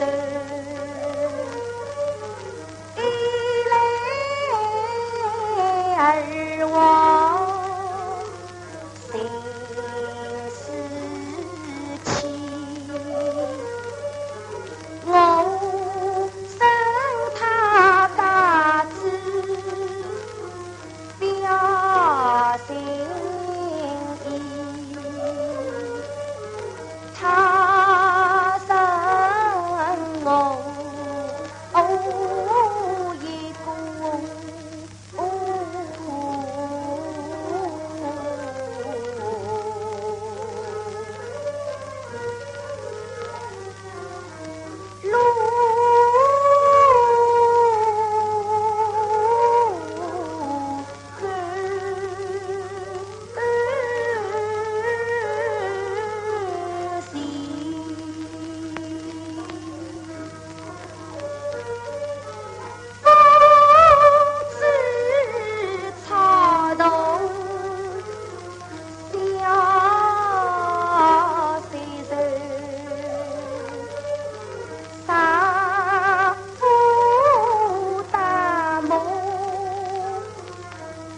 the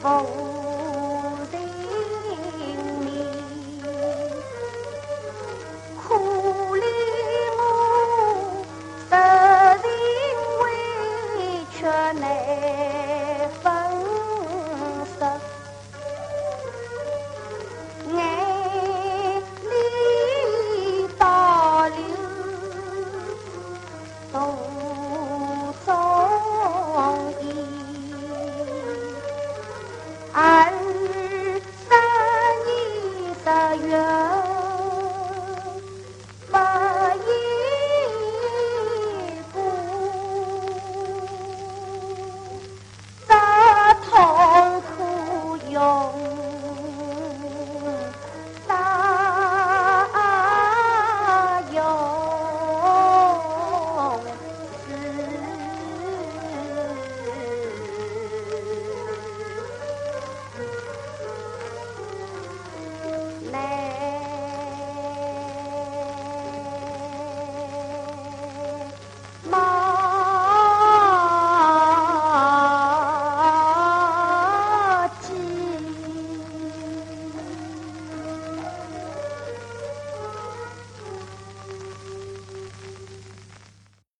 来。